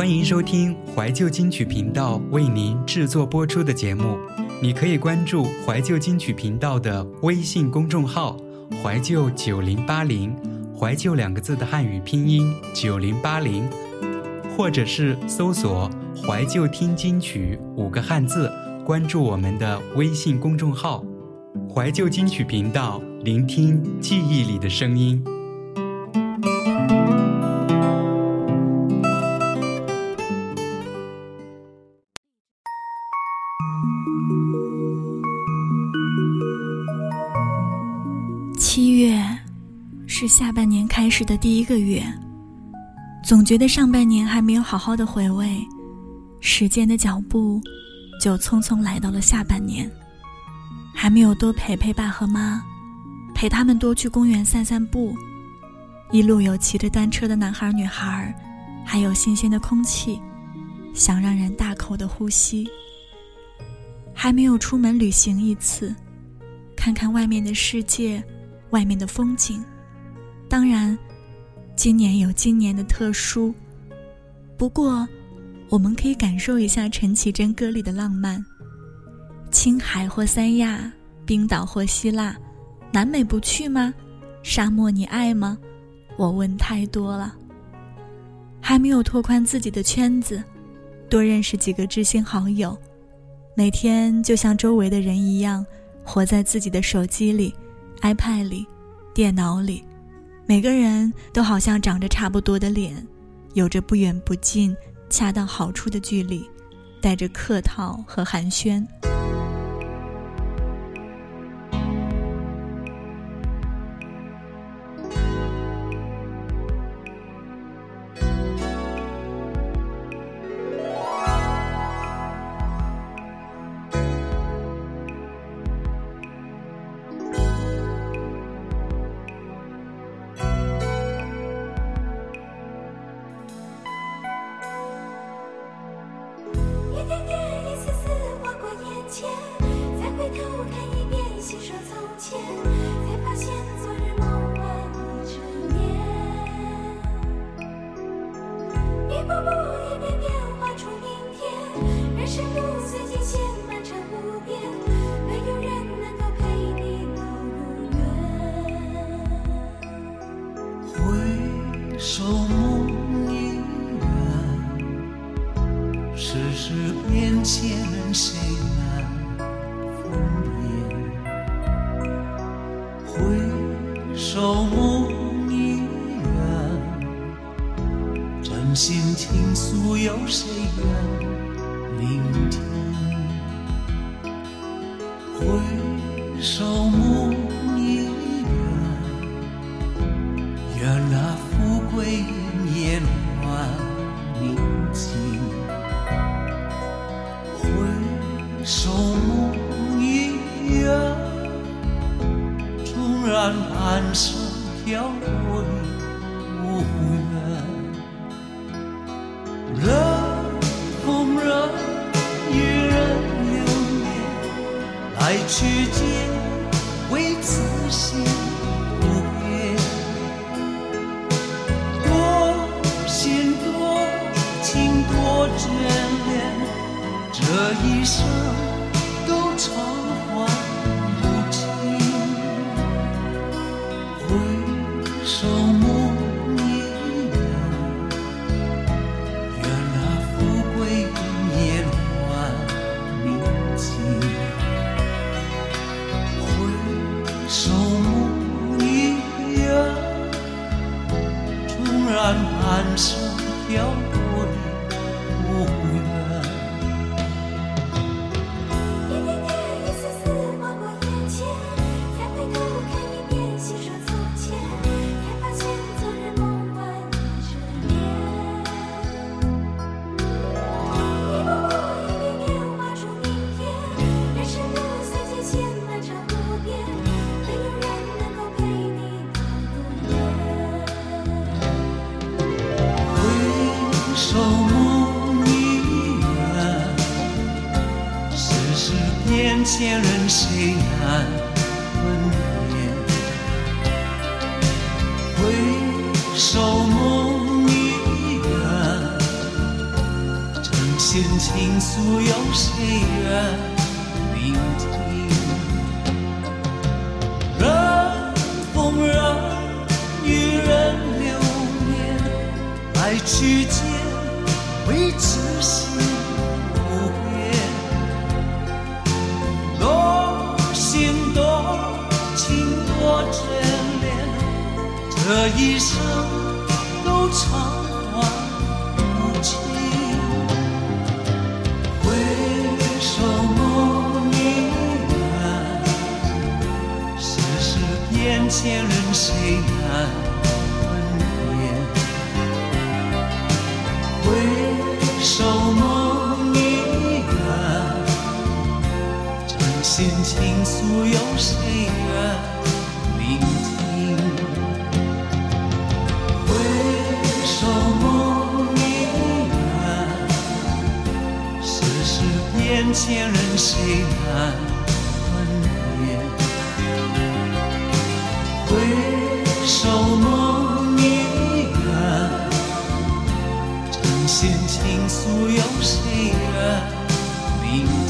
欢迎收听怀旧金曲频道为您制作播出的节目。你可以关注怀旧金曲频道的微信公众号“怀旧九零八零”，怀旧两个字的汉语拼音九零八零，或者是搜索“怀旧听金曲”五个汉字，关注我们的微信公众号“怀旧金曲频道”，聆听记忆里的声音。下半年开始的第一个月，总觉得上半年还没有好好的回味，时间的脚步就匆匆来到了下半年，还没有多陪陪爸和妈，陪他们多去公园散散步，一路有骑着单车的男孩女孩，还有新鲜的空气，想让人大口的呼吸，还没有出门旅行一次，看看外面的世界。外面的风景，当然，今年有今年的特殊。不过，我们可以感受一下陈绮贞歌里的浪漫。青海或三亚，冰岛或希腊，南美不去吗？沙漠你爱吗？我问太多了。还没有拓宽自己的圈子，多认识几个知心好友，每天就像周围的人一样，活在自己的手机里。iPad 里，电脑里，每个人都好像长着差不多的脸，有着不远不近、恰到好处的距离，带着客套和寒暄。聆听？来去间，未知心不变。多心多情多眷恋，这一生都长短无情。回首梦已远，世事变迁，人谁倾诉，有谁愿聆听？回首梦已远。世事变迁，人谁难分辨？回首梦已远，真心倾诉，有谁愿聆听？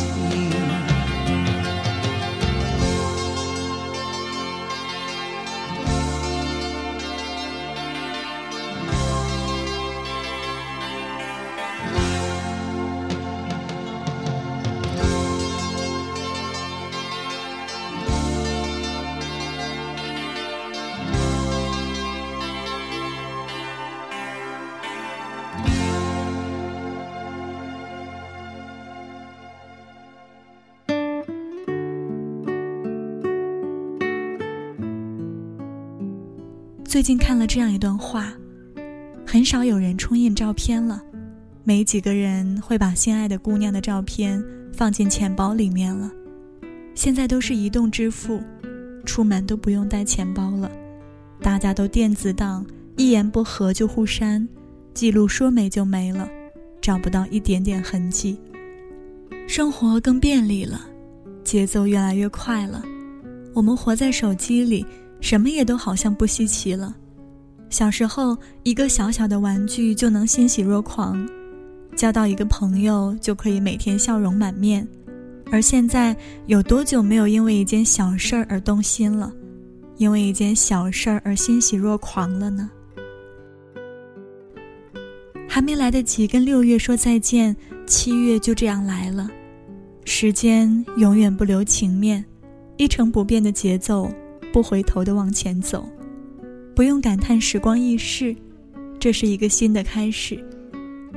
最近看了这样一段话：很少有人冲印照片了，没几个人会把心爱的姑娘的照片放进钱包里面了。现在都是移动支付，出门都不用带钱包了，大家都电子档，一言不合就互删，记录说没就没了，找不到一点点痕迹。生活更便利了，节奏越来越快了，我们活在手机里。什么也都好像不稀奇了。小时候，一个小小的玩具就能欣喜若狂，交到一个朋友就可以每天笑容满面。而现在，有多久没有因为一件小事儿而动心了？因为一件小事儿而欣喜若狂了呢？还没来得及跟六月说再见，七月就这样来了。时间永远不留情面，一成不变的节奏。不回头的往前走，不用感叹时光易逝，这是一个新的开始。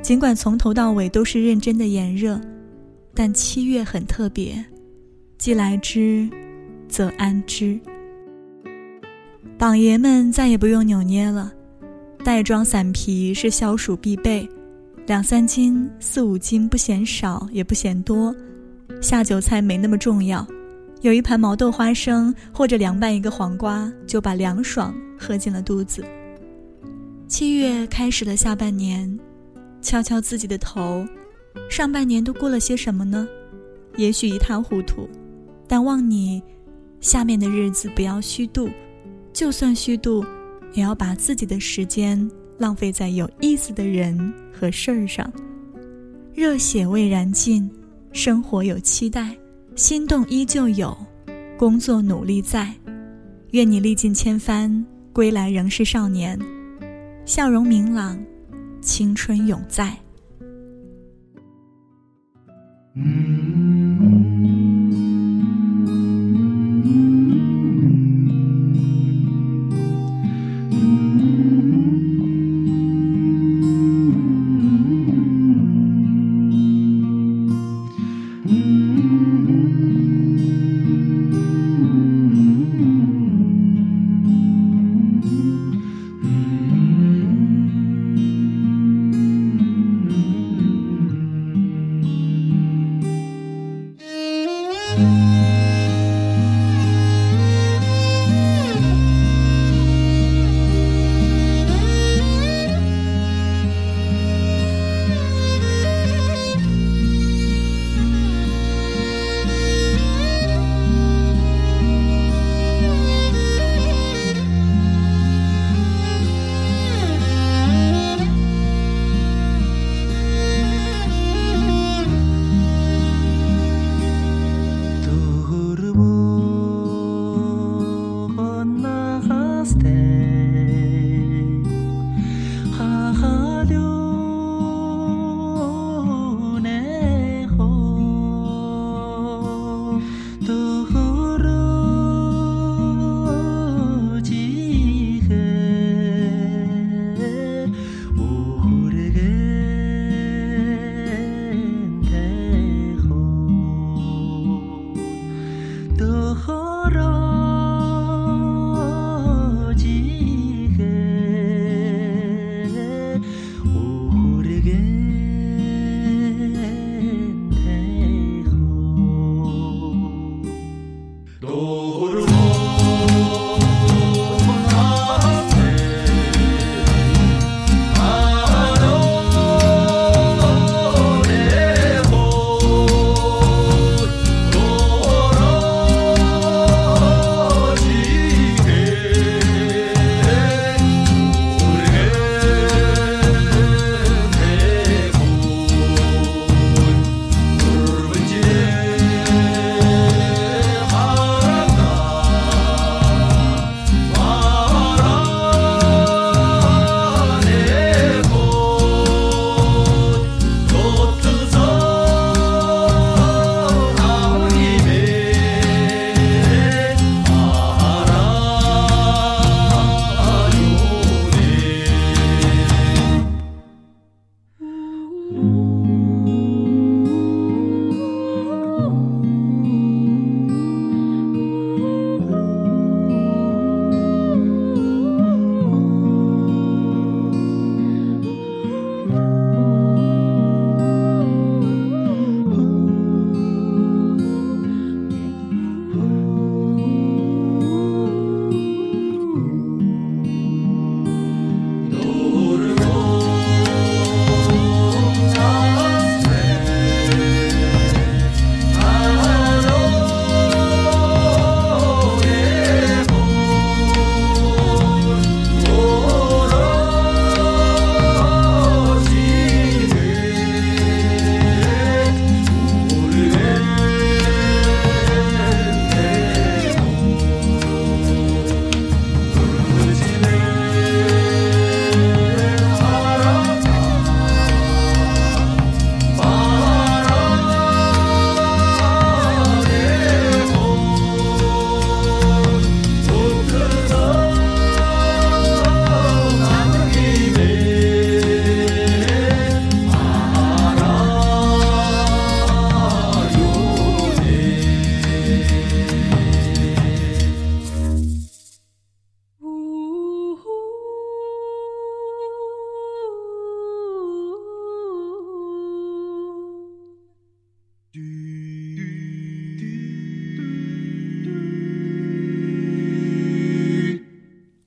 尽管从头到尾都是认真的炎热，但七月很特别，既来之，则安之。榜爷们再也不用扭捏了，袋装散皮是消暑必备，两三斤、四五斤不嫌少也不嫌多，下酒菜没那么重要。有一盘毛豆花生，或者凉拌一个黄瓜，就把凉爽喝进了肚子。七月开始了下半年，敲敲自己的头，上半年都过了些什么呢？也许一塌糊涂，但望你下面的日子不要虚度，就算虚度，也要把自己的时间浪费在有意思的人和事儿上。热血未燃尽，生活有期待。心动依旧有，工作努力在，愿你历尽千帆，归来仍是少年，笑容明朗，青春永在。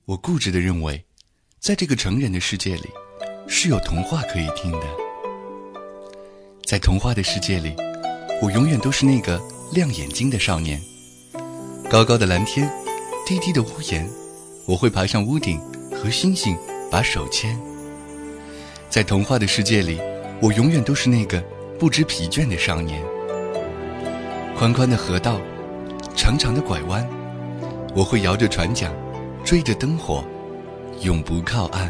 我固执的认为，在这个成人的世界里，是有童话可以听的。在童话的世界里，我永远都是那个亮眼睛的少年。高高的蓝天，低低的屋檐，我会爬上屋顶和星星把手牵。在童话的世界里，我永远都是那个不知疲倦的少年。宽宽的河道，长长的拐弯，我会摇着船桨，追着灯火，永不靠岸。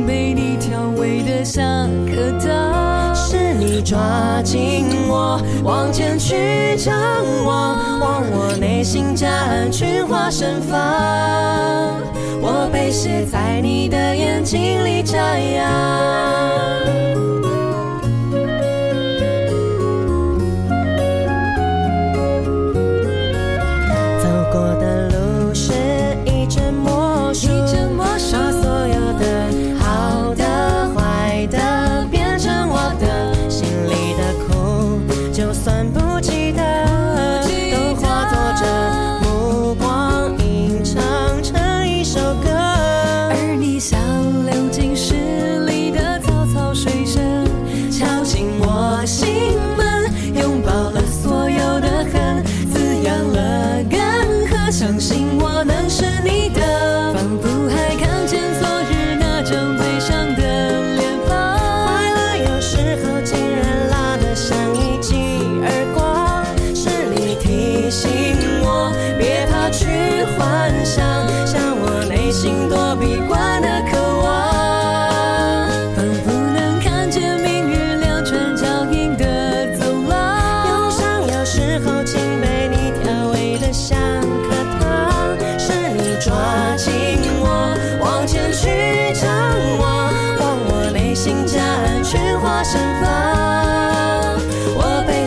被你调味的像可糖，是你抓紧我往前去张望，望我内心夹岸群花盛放，我被写在你的眼睛里眨样。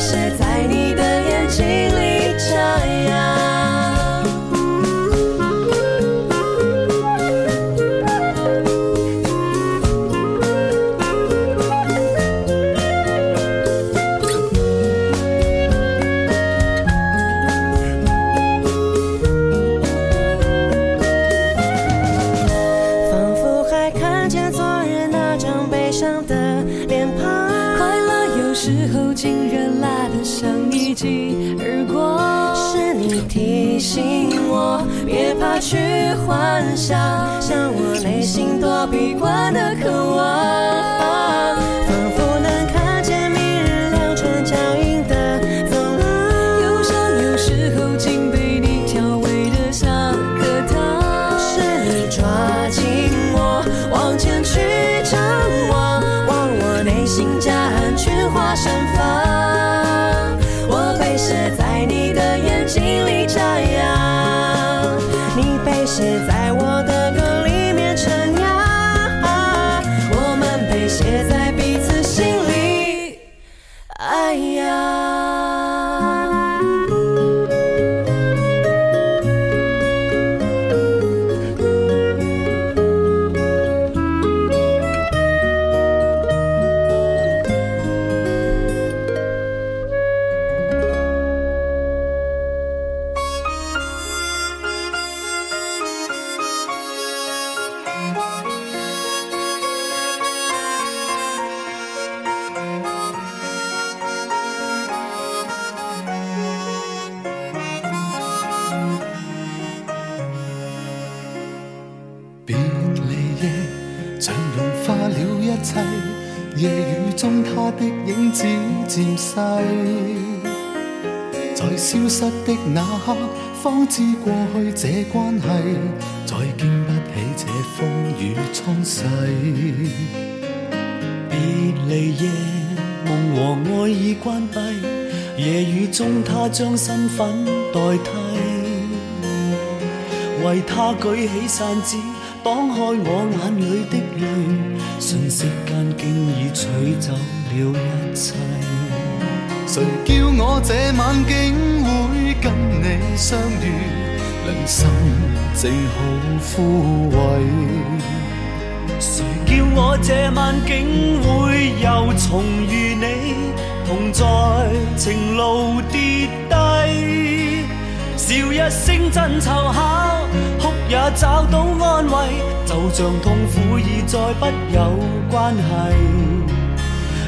谁在你的知过去这关系，再经不起这风雨冲洗。别离夜，梦和爱已关闭，夜雨中他将身份代替，为他举起扇子，挡开我眼里的泪，瞬息间竟已取走了一切。谁叫我这晚竟会跟你相遇？良心正好枯萎。谁叫我这晚竟会又重遇你，同在情路跌低，笑一声真凑巧，哭也找到安慰，就像痛苦已再不有关系。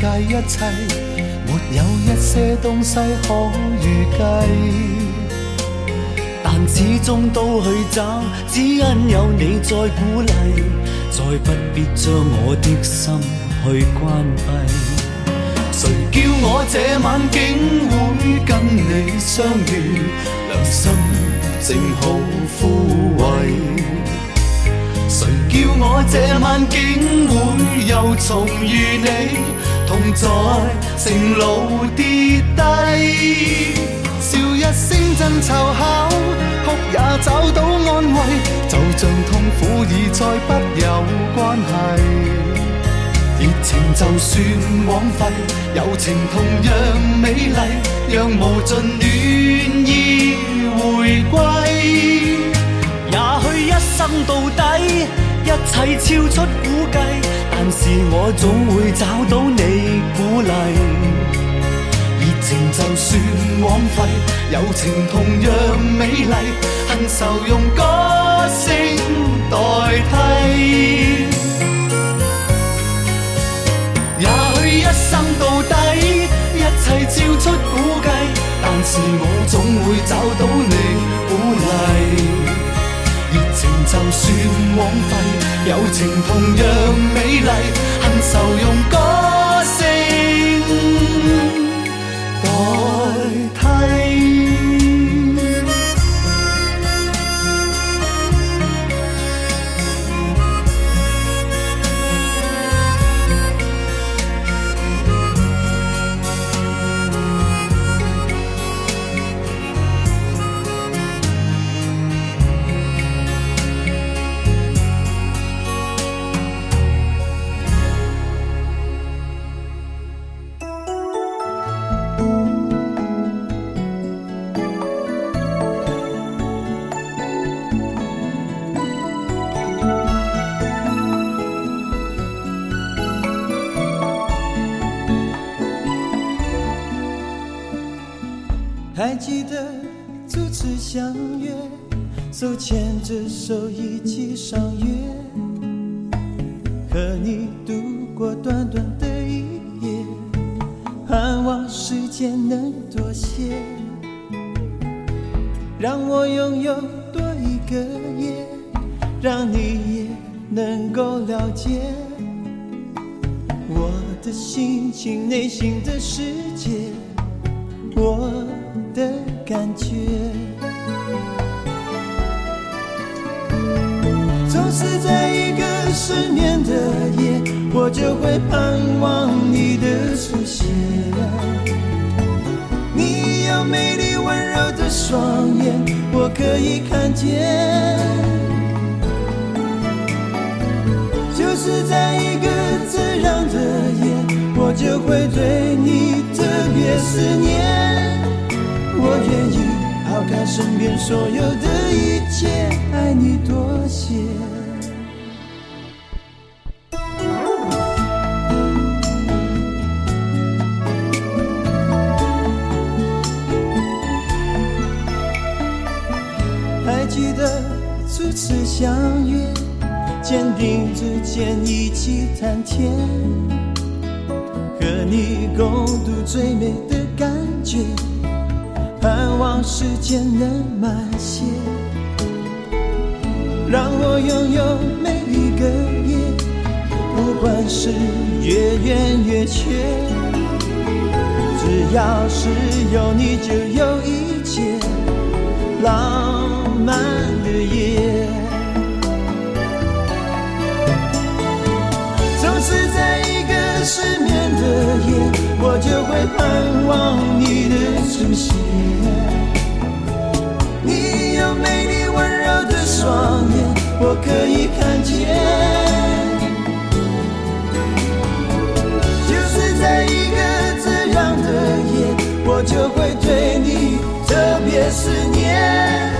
界一切，没有一些东西可预计。但始终都去找，只因有你在鼓励，再不必将我的心去关闭。谁叫我这晚竟会跟你相遇？良心正好枯萎。谁叫我这晚竟会又重遇你？同在成路跌低，笑一声真凑巧，哭也找到安慰，就像痛苦已再不有关系。热情就算枉费，友情同样美丽，让无尽暖意回归。也许一生到底，一切超出估计，但是我总会找到你鼓励。热情就算枉费，友情同样美丽，恨愁用歌声代替。也许一生到底，一切超出估计，但是我总会找到你鼓励。情同样美丽，恨愁用和你度过短短的一夜，盼望时间能多些，让我拥有多一个夜，让你也能够了解我的心情、内心的世界。我的感觉，失眠的夜，我就会盼望你的出现。你有美丽温柔的双眼，我可以看见。就是在一个这样的夜，我就会对你特别思念。我愿意抛开身边所有的一切，爱你多些。记得初次相约，肩并着肩一起谈天，和你共度最美的感觉。盼望时间能慢些，让我拥有每一个夜，不管是越圆越缺，只要是有你就有一切浪漫的夜。总是在一个失眠的夜，我就会盼望你的出现。你有美丽温柔的双眼，我可以看见。就是在一个这样的夜，我就会对你特别思念。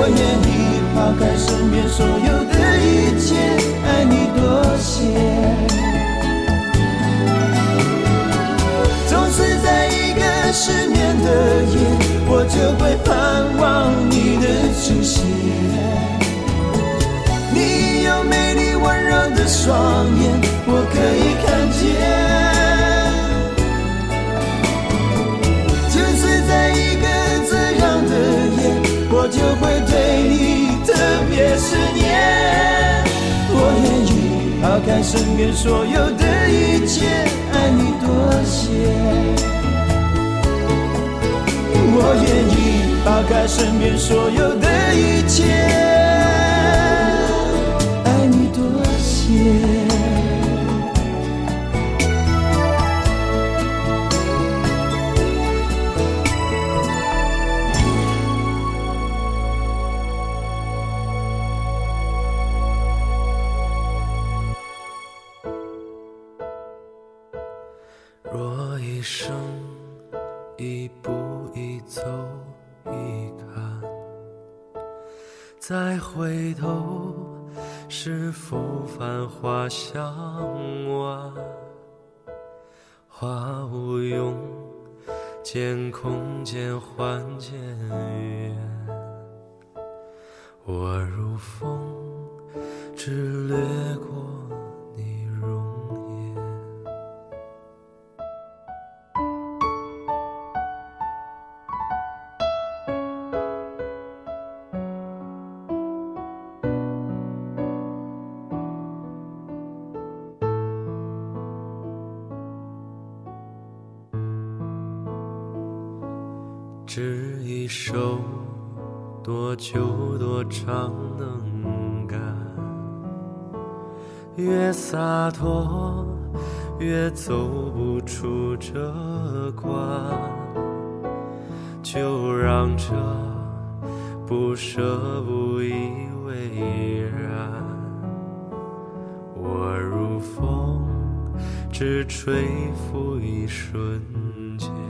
我愿意抛开身边所有的一切，爱你多些。总是在一个失眠的夜，我就会盼望你的出现。你有美丽温柔的双眼，我可以看见。就是在一个这样的夜，我就会思念。我愿意抛开身边所有的一切，爱你多些。我愿意抛开身边所有的一切，爱你多些。拂繁花向晚？花无用，见空间换渐远，我如风，只掠过。这一首多久多长能干？越洒脱越走不出这关，就让这不舍不以为然。我如风，只吹拂一瞬间。